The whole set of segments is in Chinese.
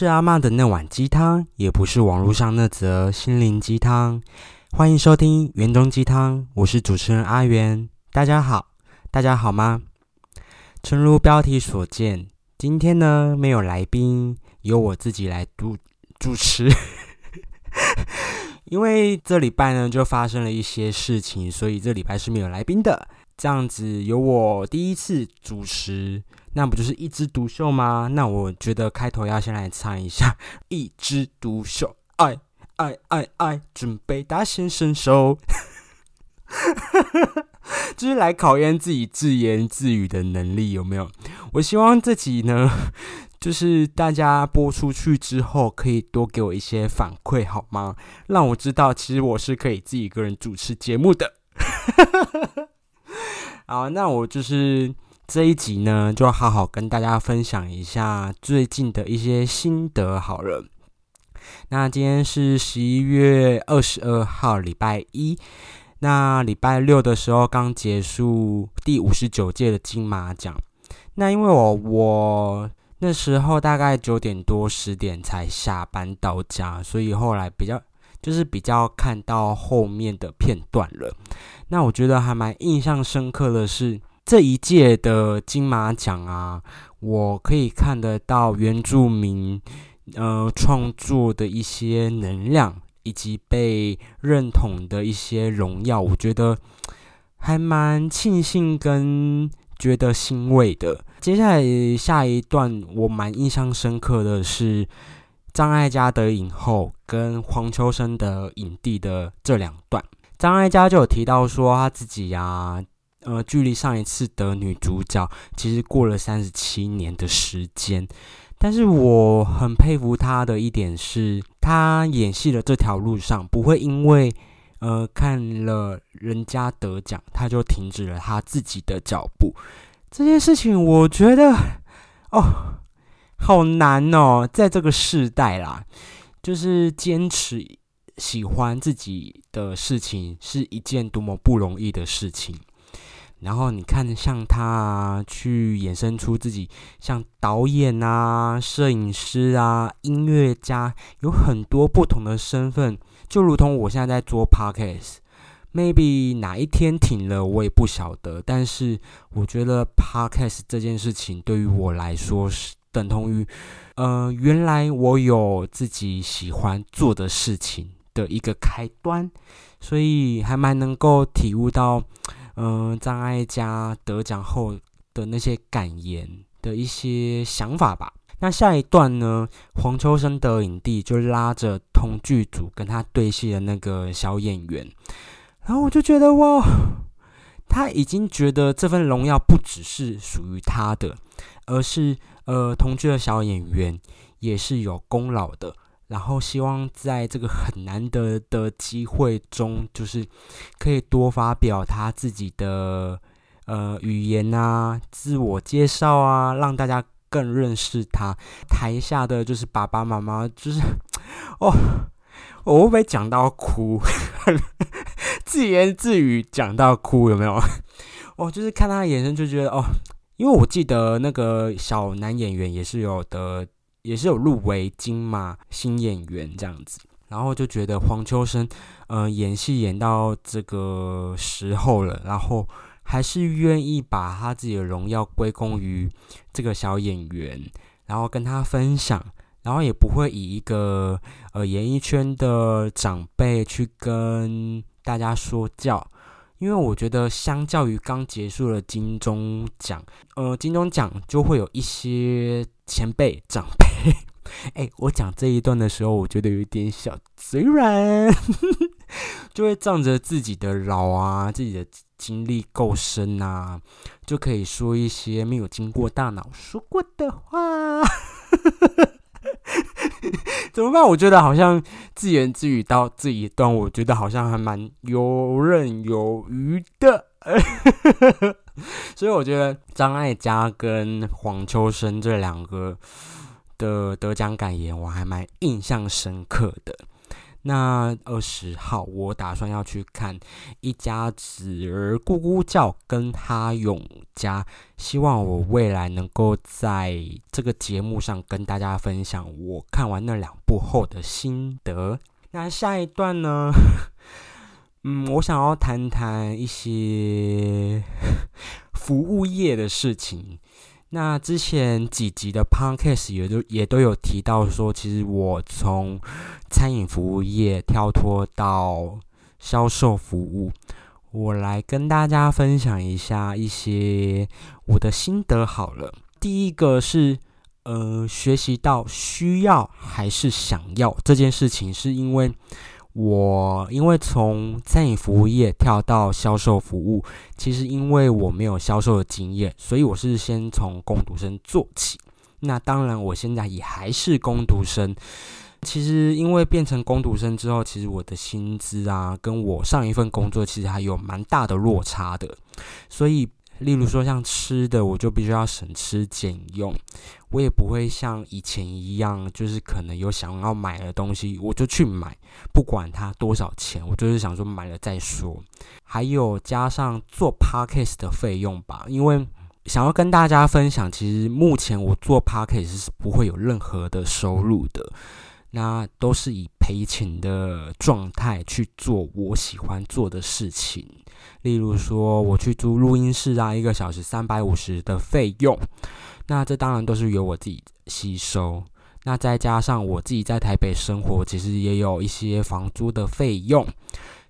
是阿妈的那碗鸡汤，也不是网络上那则心灵鸡汤。欢迎收听园中鸡汤，我是主持人阿元。大家好，大家好吗？诚如标题所见，今天呢没有来宾，由我自己来主主持。因为这礼拜呢就发生了一些事情，所以这礼拜是没有来宾的。这样子由我第一次主持，那不就是一枝独秀吗？那我觉得开头要先来唱一下《一枝独秀》，爱爱爱爱，准备大显身手，就是来考验自己自言自语的能力有没有？我希望这集呢，就是大家播出去之后，可以多给我一些反馈好吗？让我知道，其实我是可以自己一个人主持节目的。好，那我就是这一集呢，就好好跟大家分享一下最近的一些心得好了。那今天是十一月二十二号，礼拜一。那礼拜六的时候刚结束第五十九届的金马奖。那因为我我那时候大概九点多十点才下班到家，所以后来比较就是比较看到后面的片段了。那我觉得还蛮印象深刻的是这一届的金马奖啊，我可以看得到原住民呃创作的一些能量，以及被认同的一些荣耀，我觉得还蛮庆幸跟觉得欣慰的。接下来下一段我蛮印象深刻的是张艾嘉得影后跟黄秋生的影帝的这两段。张艾嘉就有提到说，他自己呀，呃，距离上一次得女主角，其实过了三十七年的时间。但是我很佩服他的一点是，他演戏的这条路上，不会因为呃看了人家得奖，他就停止了他自己的脚步。这件事情，我觉得哦，好难哦，在这个时代啦，就是坚持。喜欢自己的事情是一件多么不容易的事情。然后你看，像他啊去衍生出自己，像导演啊、摄影师啊、音乐家，有很多不同的身份。就如同我现在在做 podcast，maybe 哪一天停了，我也不晓得。但是我觉得 podcast 这件事情对于我来说是等同于，呃，原来我有自己喜欢做的事情。的一个开端，所以还蛮能够体悟到，嗯，张艾嘉得奖后的那些感言的一些想法吧。那下一段呢，黄秋生得影帝就拉着同剧组跟他对戏的那个小演员，然后我就觉得哇，他已经觉得这份荣耀不只是属于他的，而是呃同居的小演员也是有功劳的。然后希望在这个很难得的机会中，就是可以多发表他自己的呃语言啊、自我介绍啊，让大家更认识他。台下的就是爸爸妈妈，就是 哦，我会不会讲到哭？自言自语讲到哭有没有？哦，就是看他的眼神就觉得哦，因为我记得那个小男演员也是有的。也是有入围金马新演员这样子，然后就觉得黄秋生，呃，演戏演到这个时候了，然后还是愿意把他自己的荣耀归功于这个小演员，然后跟他分享，然后也不会以一个呃演艺圈的长辈去跟大家说教。因为我觉得，相较于刚结束了金钟奖，呃，金钟奖就会有一些前辈长辈。哎，我讲这一段的时候，我觉得有一点小嘴软，就会仗着自己的老啊，自己的经历够深啊，就可以说一些没有经过大脑说过的话。怎么办？我觉得好像自言自语到这一段，我觉得好像还蛮游刃有余的。所以我觉得张艾嘉跟黄秋生这两个的得奖感言，我还蛮印象深刻的。那二十号我打算要去看一家子儿咕咕叫跟哈永家，希望我未来能够在这个节目上跟大家分享我看完那两部后的心得。那下一段呢？嗯，我想要谈谈一些 服务业的事情。那之前几集的 podcast 也都也都有提到说，其实我从餐饮服务业跳脱到销售服务，我来跟大家分享一下一些我的心得。好了，第一个是呃，学习到需要还是想要这件事情，是因为。我因为从餐饮服务业跳到销售服务，其实因为我没有销售的经验，所以我是先从工读生做起。那当然，我现在也还是工读生。其实因为变成工读生之后，其实我的薪资啊，跟我上一份工作其实还有蛮大的落差的，所以。例如说像吃的，我就必须要省吃俭用，我也不会像以前一样，就是可能有想要买的东西，我就去买，不管它多少钱，我就是想说买了再说。还有加上做 podcast 的费用吧，因为想要跟大家分享，其实目前我做 podcast 是不会有任何的收入的。那都是以赔钱的状态去做我喜欢做的事情，例如说我去租录音室啊，一个小时三百五十的费用，那这当然都是由我自己吸收。那再加上我自己在台北生活，其实也有一些房租的费用，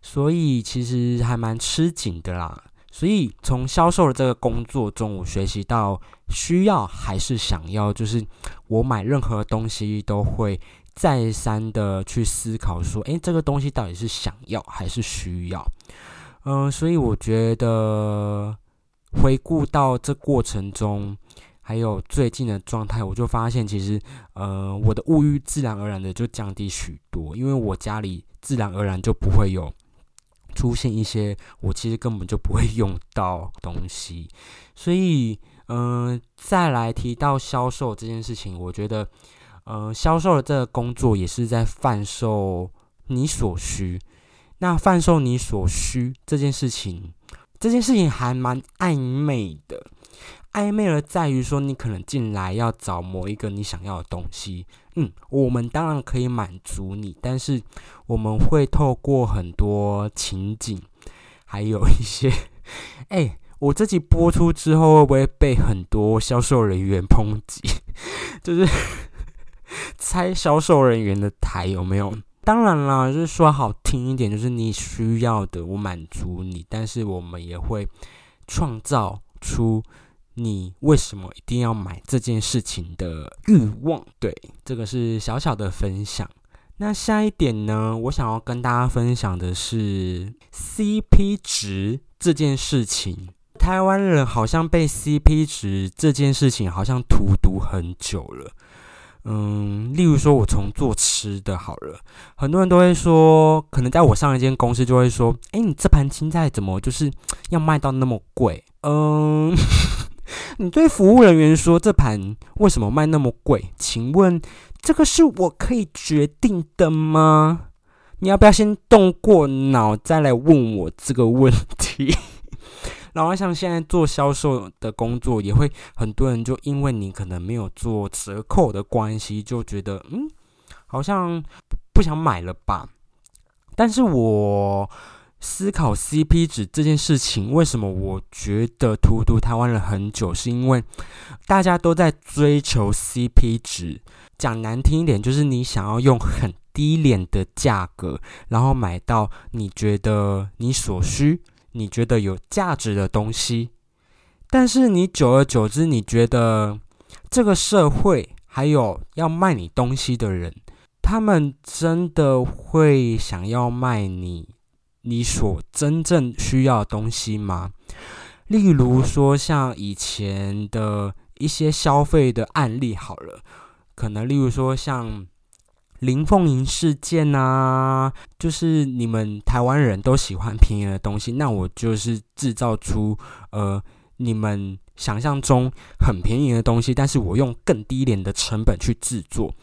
所以其实还蛮吃紧的啦。所以从销售的这个工作中，我学习到需要还是想要，就是我买任何东西都会。再三的去思考，说，诶，这个东西到底是想要还是需要？嗯，所以我觉得回顾到这过程中，还有最近的状态，我就发现，其实，呃，我的物欲自然而然的就降低许多，因为我家里自然而然就不会有出现一些我其实根本就不会用到东西。所以，嗯，再来提到销售这件事情，我觉得。呃，销售的这个工作也是在贩售你所需。那贩售你所需这件事情，这件事情还蛮暧昧的。暧昧的在于说，你可能进来要找某一个你想要的东西，嗯，我们当然可以满足你，但是我们会透过很多情景，还有一些，哎，我这集播出之后会不会被很多销售人员抨击？就是。猜销售人员的台有没有？当然啦，就是说好听一点，就是你需要的我满足你，但是我们也会创造出你为什么一定要买这件事情的欲望。对，这个是小小的分享。那下一点呢，我想要跟大家分享的是 CP 值这件事情。台湾人好像被 CP 值这件事情好像荼毒很久了。嗯，例如说，我从做吃的好了，很多人都会说，可能在我上一间公司就会说，哎，你这盘青菜怎么就是 要卖到那么贵？嗯，你对服务人员说这盘为什么卖那么贵？请问这个是我可以决定的吗？你要不要先动过脑再来问我这个问题？然后像现在做销售的工作，也会很多人就因为你可能没有做折扣的关系，就觉得嗯，好像不想买了吧。但是我思考 CP 值这件事情，为什么我觉得荼毒台湾了很久，是因为大家都在追求 CP 值。讲难听一点，就是你想要用很低廉的价格，然后买到你觉得你所需。你觉得有价值的东西，但是你久而久之，你觉得这个社会还有要卖你东西的人，他们真的会想要卖你你所真正需要的东西吗？例如说，像以前的一些消费的案例，好了，可能例如说像。林凤营事件啊，就是你们台湾人都喜欢便宜的东西，那我就是制造出呃你们想象中很便宜的东西，但是我用更低廉的成本去制作。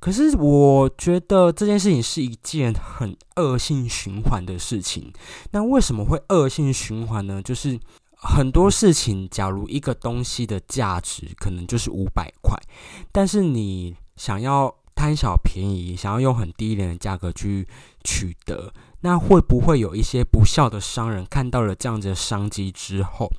可是我觉得这件事情是一件很恶性循环的事情。那为什么会恶性循环呢？就是很多事情，假如一个东西的价值可能就是五百块，但是你想要贪小便宜，想要用很低廉的价格去取得，那会不会有一些不孝的商人看到了这样子的商机之后，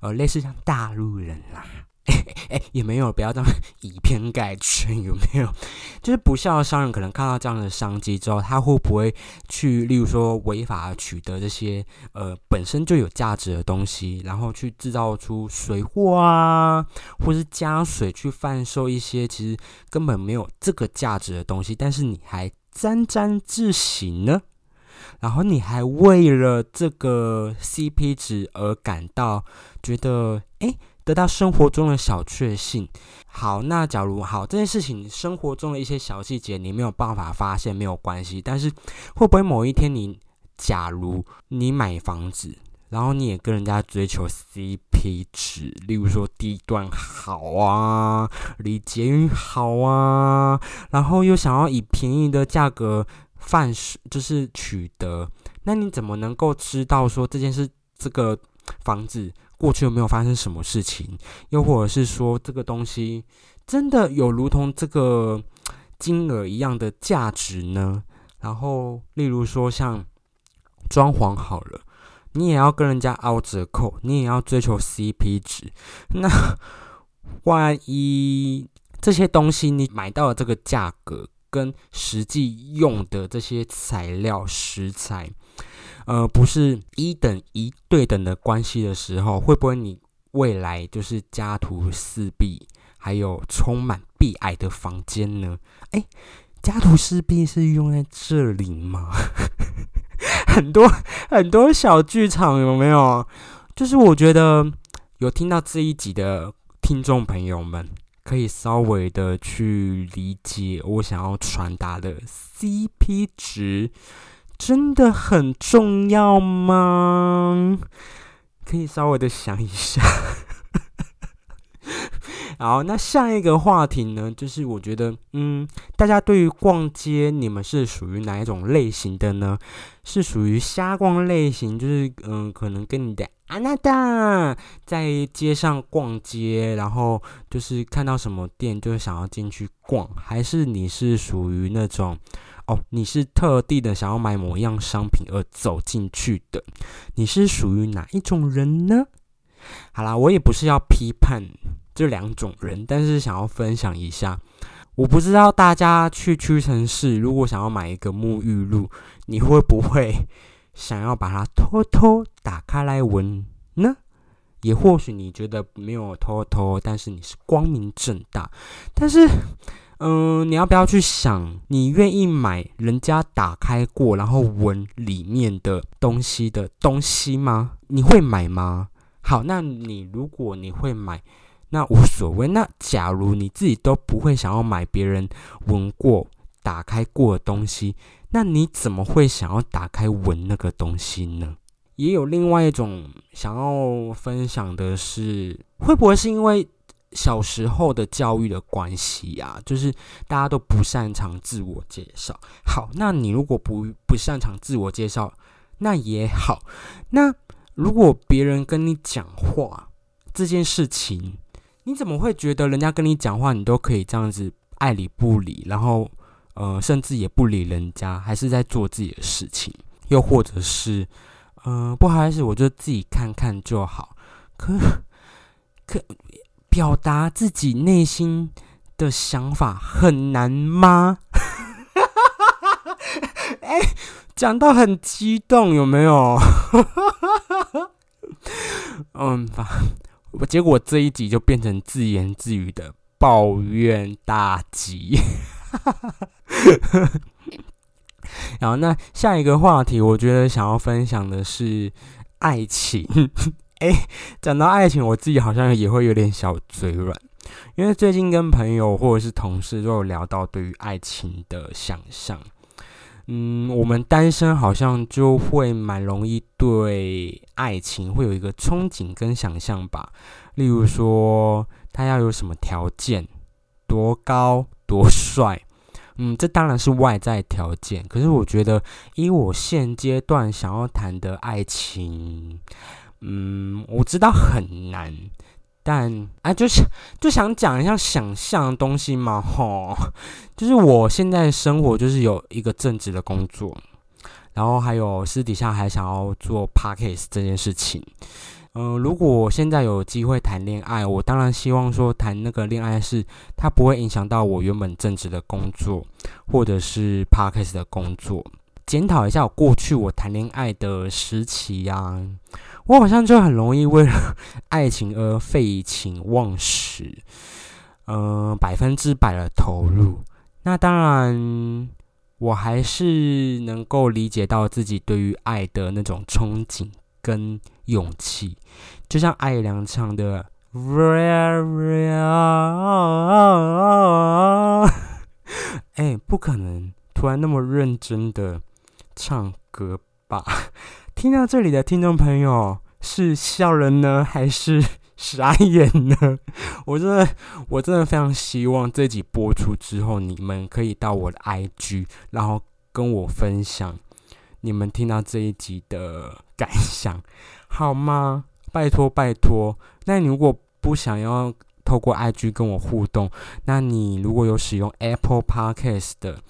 呃，类似像大陆人啦？哎，也没有，不要这样以偏概全，有没有？就是不孝的商人可能看到这样的商机之后，他会不会去，例如说违法取得这些呃本身就有价值的东西，然后去制造出水货啊，或是加水去贩售一些其实根本没有这个价值的东西，但是你还沾沾自喜呢？然后你还为了这个 CP 值而感到觉得哎？得到生活中的小确幸。好，那假如好这件事情，生活中的一些小细节你没有办法发现，没有关系。但是会不会某一天你，假如你买房子，然后你也跟人家追求 CP 值，例如说地段好啊，离捷运好啊，然后又想要以便宜的价格贩，就是取得，那你怎么能够知道说这件事这个房子？过去有没有发生什么事情？又或者是说，这个东西真的有如同这个金额一样的价值呢？然后，例如说像装潢好了，你也要跟人家凹折扣，你也要追求 CP 值。那 万一这些东西你买到的这个价格，跟实际用的这些材料食材，呃，不是一等一对等的关系的时候，会不会你未来就是家徒四壁，还有充满壁癌的房间呢？哎，家徒四壁是用在这里吗？很多很多小剧场有没有？就是我觉得有听到这一集的听众朋友们，可以稍微的去理解我想要传达的 CP 值。真的很重要吗？可以稍微的想一下。好，那下一个话题呢，就是我觉得，嗯，大家对于逛街，你们是属于哪一种类型的呢？是属于瞎逛类型，就是嗯，可能跟你的阿娜达在街上逛街，然后就是看到什么店就想要进去逛，还是你是属于那种？你是特地的想要买某一样商品而走进去的，你是属于哪一种人呢？好啦，我也不是要批判这两种人，但是想要分享一下。我不知道大家去屈臣氏，如果想要买一个沐浴露，你会不会想要把它偷偷打开来闻呢？也或许你觉得没有偷偷，但是你是光明正大，但是。嗯，你要不要去想，你愿意买人家打开过，然后闻里面的东西的东西吗？你会买吗？好，那你如果你会买，那无所谓。那假如你自己都不会想要买别人闻过、打开过的东西，那你怎么会想要打开闻那个东西呢？也有另外一种想要分享的是，会不会是因为？小时候的教育的关系啊，就是大家都不擅长自我介绍。好，那你如果不不擅长自我介绍，那也好。那如果别人跟你讲话这件事情，你怎么会觉得人家跟你讲话，你都可以这样子爱理不理，然后呃，甚至也不理人家，还是在做自己的事情？又或者是，嗯，不好意思，我就自己看看就好。可可。表达自己内心的想法很难吗？哎，讲到很激动，有没有？嗯吧，我结果这一集就变成自言自语的抱怨大集。然后，那下一个话题，我觉得想要分享的是爱情。哎，讲到爱情，我自己好像也会有点小嘴软，因为最近跟朋友或者是同事都有聊到对于爱情的想象。嗯，我们单身好像就会蛮容易对爱情会有一个憧憬跟想象吧。例如说，他要有什么条件，多高多帅，嗯，这当然是外在条件。可是我觉得，以我现阶段想要谈的爱情，嗯，我知道很难，但啊，就是就想讲一下想象的东西嘛，吼，就是我现在生活就是有一个正职的工作，然后还有私底下还想要做 parkes 这件事情。嗯，如果我现在有机会谈恋爱，我当然希望说谈那个恋爱是它不会影响到我原本正职的工作，或者是 parkes 的工作。检讨一下我过去我谈恋爱的时期啊，我好像就很容易为了 爱情而废寝忘食，嗯，百分之百的投入。那当然，我还是能够理解到自己对于爱的那种憧憬跟勇气，就像艾良唱的。哎，不可能突然那么认真的唱歌吧？听到这里的听众朋友是笑人呢，还是 傻眼呢？我真的，我真的非常希望这集播出之后，你们可以到我的 IG，然后跟我分享你们听到这一集的感想，好吗？拜托拜托，那你如果不想要透过 IG 跟我互动，那你如果有使用 Apple Podcast 的，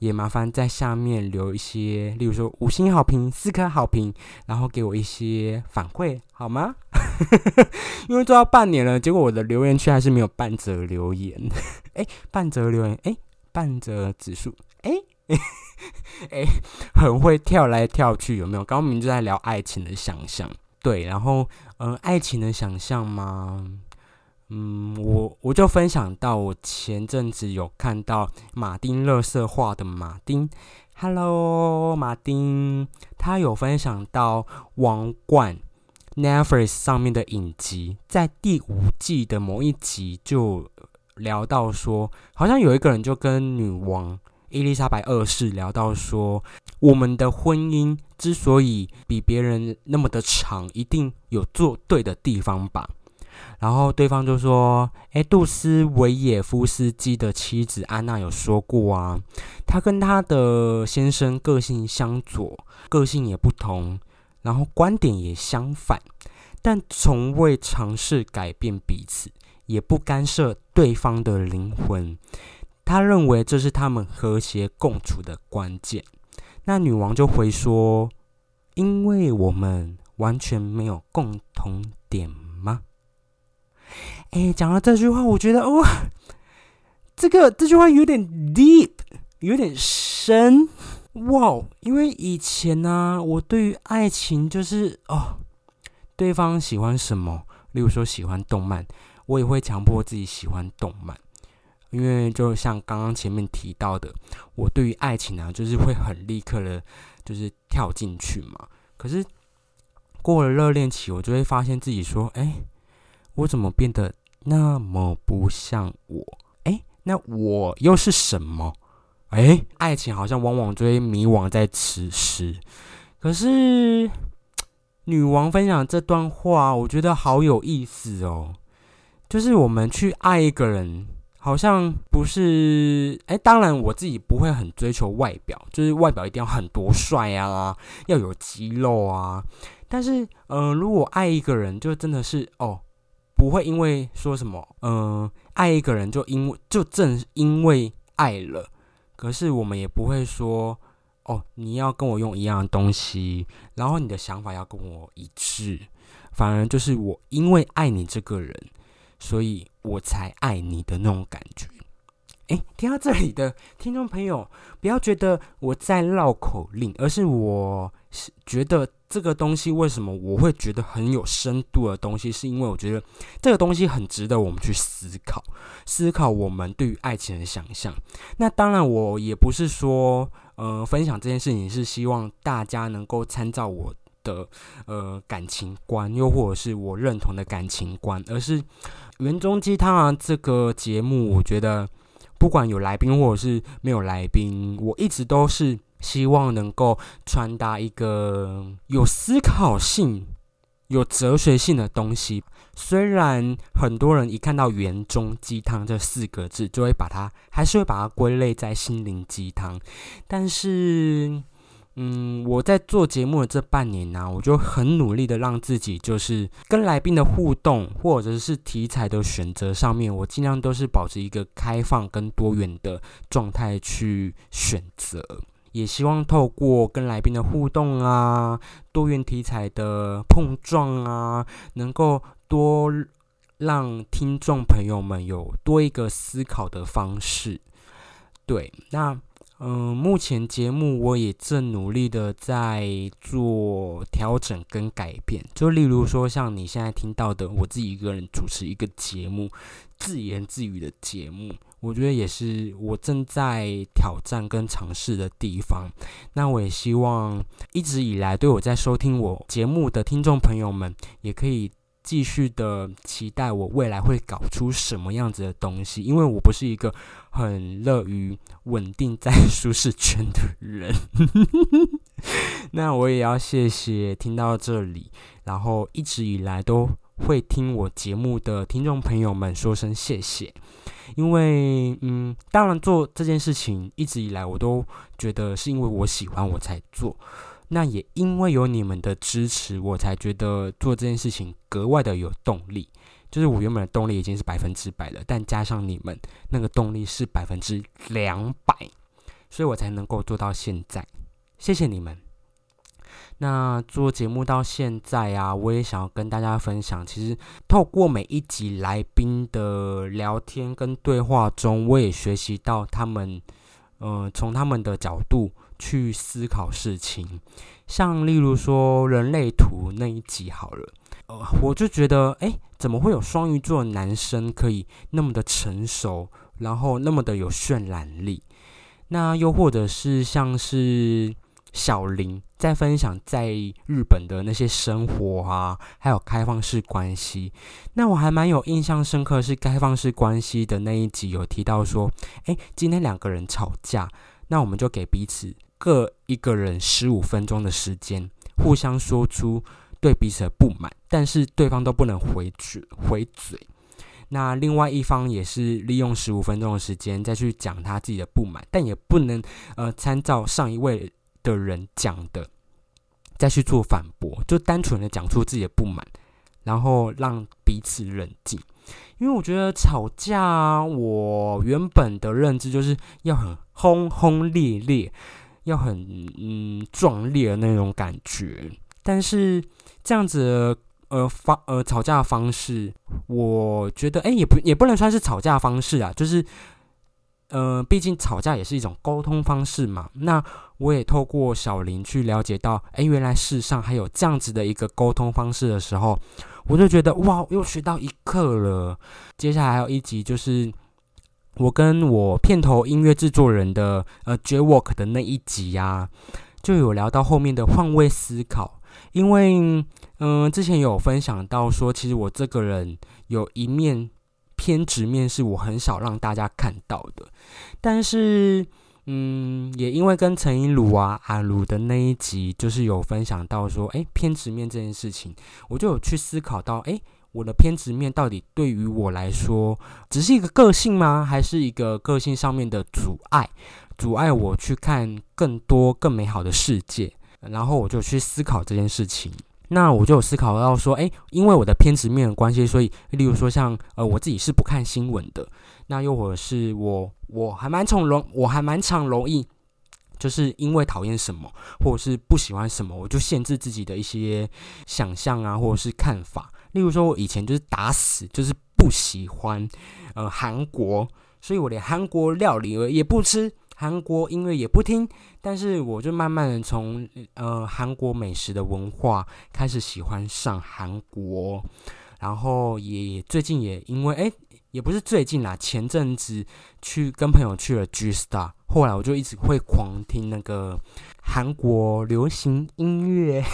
也麻烦在下面留一些，例如说五星好评、四颗好评，然后给我一些反馈，好吗？因为做到半年了，结果我的留言区还是没有半折留言。哎，半折留言，哎，半折指数，哎，哎，很会跳来跳去，有没有？刚刚明就在聊爱情的想象。对，然后，嗯，爱情的想象吗？嗯，我我就分享到，我前阵子有看到马丁乐色画的马丁，Hello，马丁，他有分享到《王冠》Netflix 上面的影集，在第五季的某一集就聊到说，好像有一个人就跟女王。伊丽莎白二世聊到说，我们的婚姻之所以比别人那么的长，一定有做对的地方吧。然后对方就说：“哎，杜斯维也夫斯基的妻子安娜有说过啊，她跟她的先生个性相左，个性也不同，然后观点也相反，但从未尝试改变彼此，也不干涉对方的灵魂。”他认为这是他们和谐共处的关键。那女王就回说：“因为我们完全没有共同点吗？”哎，讲到这句话，我觉得哇，这个这句话有点 deep，有点深哇。因为以前呢，我对于爱情就是哦，对方喜欢什么，例如说喜欢动漫，我也会强迫自己喜欢动漫。因为就像刚刚前面提到的，我对于爱情啊，就是会很立刻的，就是跳进去嘛。可是过了热恋期，我就会发现自己说：“哎，我怎么变得那么不像我？哎，那我又是什么？哎，爱情好像往往追迷惘在此时。可是女王分享这段话，我觉得好有意思哦。就是我们去爱一个人。好像不是哎，当然我自己不会很追求外表，就是外表一定要很多帅啊，要有肌肉啊。但是，嗯，如果爱一个人，就真的是哦，不会因为说什么，嗯，爱一个人就因为就正因为爱了，可是我们也不会说哦，你要跟我用一样的东西，然后你的想法要跟我一致，反而就是我因为爱你这个人。所以我才爱你的那种感觉。诶，听到这里的听众朋友，不要觉得我在绕口令，而是我是觉得这个东西为什么我会觉得很有深度的东西，是因为我觉得这个东西很值得我们去思考，思考我们对于爱情的想象。那当然，我也不是说，呃，分享这件事情是希望大家能够参照我的呃感情观，又或者是我认同的感情观，而是。园中鸡汤，这个节目，我觉得不管有来宾或者是没有来宾，我一直都是希望能够传达一个有思考性、有哲学性的东西。虽然很多人一看到“园中鸡汤”这四个字，就会把它还是会把它归类在心灵鸡汤，但是。嗯，我在做节目的这半年呢，我就很努力的让自己，就是跟来宾的互动，或者是题材的选择上面，我尽量都是保持一个开放跟多元的状态去选择。也希望透过跟来宾的互动啊，多元题材的碰撞啊，能够多让听众朋友们有多一个思考的方式。对，那。嗯，目前节目我也正努力的在做调整跟改变，就例如说像你现在听到的，我自己一个人主持一个节目，自言自语的节目，我觉得也是我正在挑战跟尝试的地方。那我也希望一直以来对我在收听我节目的听众朋友们，也可以。继续的期待我未来会搞出什么样子的东西，因为我不是一个很乐于稳定在 舒适圈的人。那我也要谢谢听到这里，然后一直以来都会听我节目的听众朋友们说声谢谢，因为嗯，当然做这件事情一直以来我都觉得是因为我喜欢我才做。那也因为有你们的支持，我才觉得做这件事情格外的有动力。就是我原本的动力已经是百分之百了，但加上你们那个动力是百分之两百，所以我才能够做到现在。谢谢你们。那做节目到现在啊，我也想要跟大家分享，其实透过每一集来宾的聊天跟对话中，我也学习到他们，嗯，从他们的角度。去思考事情，像例如说人类图那一集好了，呃，我就觉得，哎，怎么会有双鱼座男生可以那么的成熟，然后那么的有渲染力？那又或者是像是小林在分享在日本的那些生活啊，还有开放式关系，那我还蛮有印象深刻，是开放式关系的那一集有提到说，哎，今天两个人吵架，那我们就给彼此。各一个人十五分钟的时间，互相说出对彼此的不满，但是对方都不能回嘴回嘴。那另外一方也是利用十五分钟的时间再去讲他自己的不满，但也不能呃参照上一位的人讲的再去做反驳，就单纯的讲出自己的不满，然后让彼此冷静。因为我觉得吵架，我原本的认知就是要很轰轰烈烈。要很嗯壮烈的那种感觉，但是这样子呃方呃吵架方式，我觉得哎也不也不能算是吵架方式啊，就是呃毕竟吵架也是一种沟通方式嘛。那我也透过小林去了解到，哎原来世上还有这样子的一个沟通方式的时候，我就觉得哇又学到一课了。接下来还有一集就是。我跟我片头音乐制作人的呃 J Work 的那一集呀，就有聊到后面的换位思考，因为嗯之前有分享到说，其实我这个人有一面偏执面是我很少让大家看到的，但是嗯也因为跟陈一鲁啊阿鲁的那一集，就是有分享到说，哎偏执面这件事情，我就有去思考到，哎。我的偏执面到底对于我来说，只是一个个性吗？还是一个个性上面的阻碍，阻碍我去看更多更美好的世界？然后我就去思考这件事情。那我就有思考到说，诶，因为我的偏执面的关系，所以，例如说像呃，我自己是不看新闻的。那又或者是我，我还蛮从容，我还蛮常容易，就是因为讨厌什么，或者是不喜欢什么，我就限制自己的一些想象啊，或者是看法。例如说，我以前就是打死就是不喜欢呃韩国，所以我连韩国料理也不吃，韩国音乐也不听。但是我就慢慢的从呃韩国美食的文化开始喜欢上韩国，然后也最近也因为哎也不是最近啦，前阵子去跟朋友去了 G Star，后来我就一直会狂听那个。韩国流行音乐，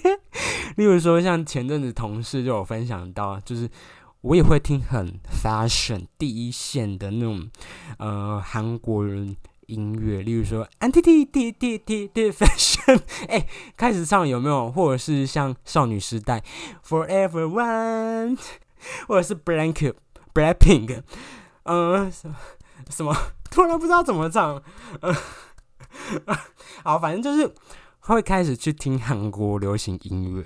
例如说像前阵子同事就有分享到，就是我也会听很 fashion 第一线的那种呃韩国人音乐，例如说 anti t t t t t fashion，哎，开始唱有没有？或者是像少女时代 forever one，或者是 blank blackpink，嗯，什么什么？突然不知道怎么唱，嗯，好，反正就是会开始去听韩国流行音乐。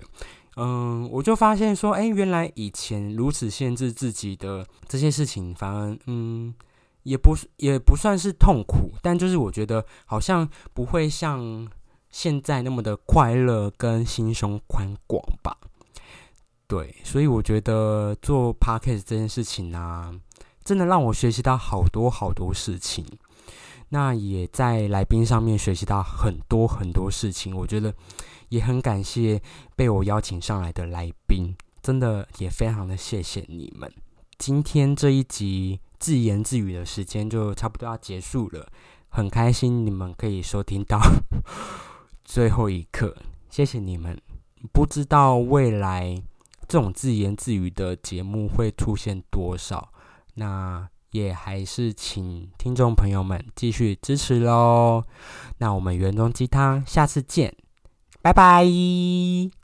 嗯，我就发现说，哎，原来以前如此限制自己的这些事情，反而嗯，也不也不算是痛苦，但就是我觉得好像不会像现在那么的快乐跟心胸宽广吧。对，所以我觉得做 podcast 这件事情呢，真的让我学习到好多好多事情。那也在来宾上面学习到很多很多事情，我觉得。也很感谢被我邀请上来的来宾，真的也非常的谢谢你们。今天这一集自言自语的时间就差不多要结束了，很开心你们可以收听到 最后一刻，谢谢你们。不知道未来这种自言自语的节目会出现多少，那也还是请听众朋友们继续支持喽。那我们圆中鸡汤下次见。拜拜。